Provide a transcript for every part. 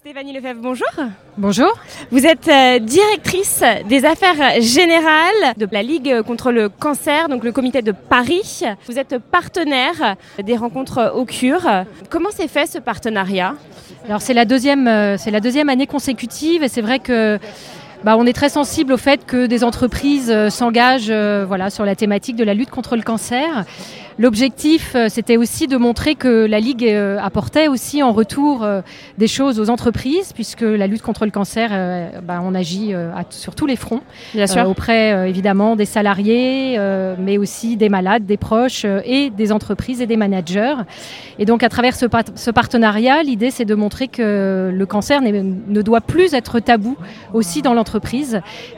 Stéphanie Lefebvre, bonjour. Bonjour. Vous êtes euh, directrice des affaires générales de la Ligue contre le cancer, donc le comité de Paris. Vous êtes partenaire des rencontres au cure. Comment s'est fait ce partenariat? Alors c'est la deuxième, euh, c'est la deuxième année consécutive et c'est vrai que bah, on est très sensible au fait que des entreprises euh, s'engagent voilà, sur la thématique de la lutte contre le cancer. L'objectif, euh, c'était aussi de montrer que la Ligue euh, apportait aussi en retour euh, des choses aux entreprises, puisque la lutte contre le cancer, bah, on agit sur tous les fronts, Bien sûr. auprès évidemment des salariés, mais aussi des malades, des proches et des entreprises et des managers. Et donc à travers ce, ce partenariat, l'idée c'est de montrer que le cancer ne doit plus être tabou aussi dans l'entreprise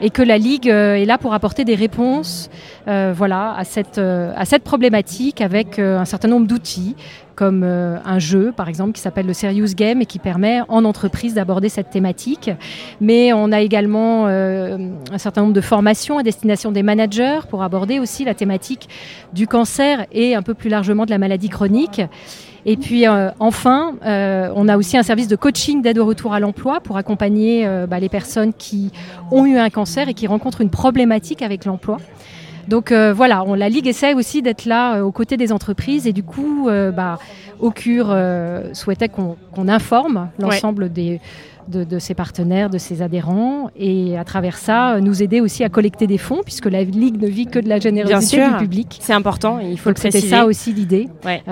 et que la Ligue est là pour apporter des réponses voilà, à, cette, à cette problématique avec euh, un certain nombre d'outils, comme euh, un jeu, par exemple, qui s'appelle le Serious Game et qui permet en entreprise d'aborder cette thématique. Mais on a également euh, un certain nombre de formations à destination des managers pour aborder aussi la thématique du cancer et un peu plus largement de la maladie chronique. Et puis enfin, on a aussi un service de coaching d'aide au retour à l'emploi pour accompagner bah, les personnes qui ont eu un cancer et qui rencontrent une problématique avec l'emploi. Donc euh, voilà, on, la Ligue essaie aussi d'être là euh, aux côtés des entreprises et du coup, euh, bah, souhaitait qu'on informe l'ensemble des de, ses partenaires, de ses adhérents, et à travers ça, nous aider aussi à collecter des fonds, puisque la Ligue ne vit que de la générosité du public. C'est important, il faut le C'était ça aussi l'idée.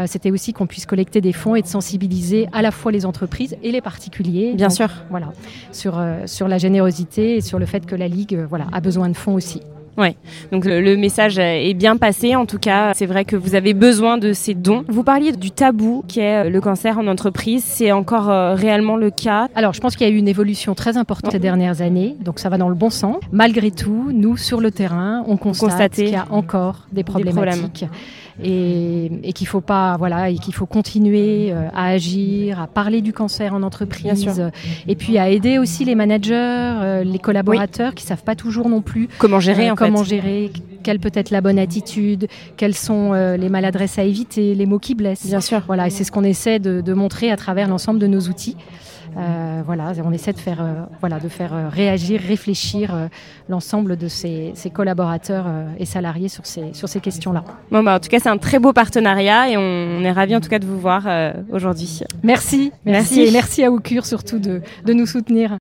C'était aussi qu'on puisse collecter des fonds et de sensibiliser à la fois les entreprises et les particuliers. Bien sûr. Voilà, sur, sur la générosité et sur le fait que la Ligue voilà, a besoin de fonds aussi. Ouais. Donc le, message est bien passé. En tout cas, c'est vrai que vous avez besoin de ces dons. Vous parliez du tabou qui est euh, le cancer en entreprise. C'est encore euh, réellement le cas? Alors, je pense qu'il y a eu une évolution très importante ces dernières années. Donc ça va dans le bon sens. Malgré tout, nous sur le terrain, on constate qu'il y a encore des problématiques. Et, qu'il faut pas voilà et qu'il faut continuer euh, à agir, à parler du cancer en entreprise, et puis à aider aussi les managers, les collaborateurs qui savent pas toujours non plus comment gérer en comment gérer, quelle peut être la bonne attitude, quelles sont euh, les maladresses à éviter, les mots qui blessent. Bien sûr. Voilà, et c'est ce qu'on essaie de, montrer à travers l'ensemble de nos outils. Euh, voilà, on essaie de faire, euh, voilà, de faire réagir, réfléchir l'ensemble de ces, collaborateurs et salariés sur ces, sur ces questions-là. Bon, bah, en tout cas, c'est un très beau partenariat et on, est ravis en tout cas de vous voir aujourd'hui. Merci, merci, merci, et merci à Ocure surtout de, de nous soutenir.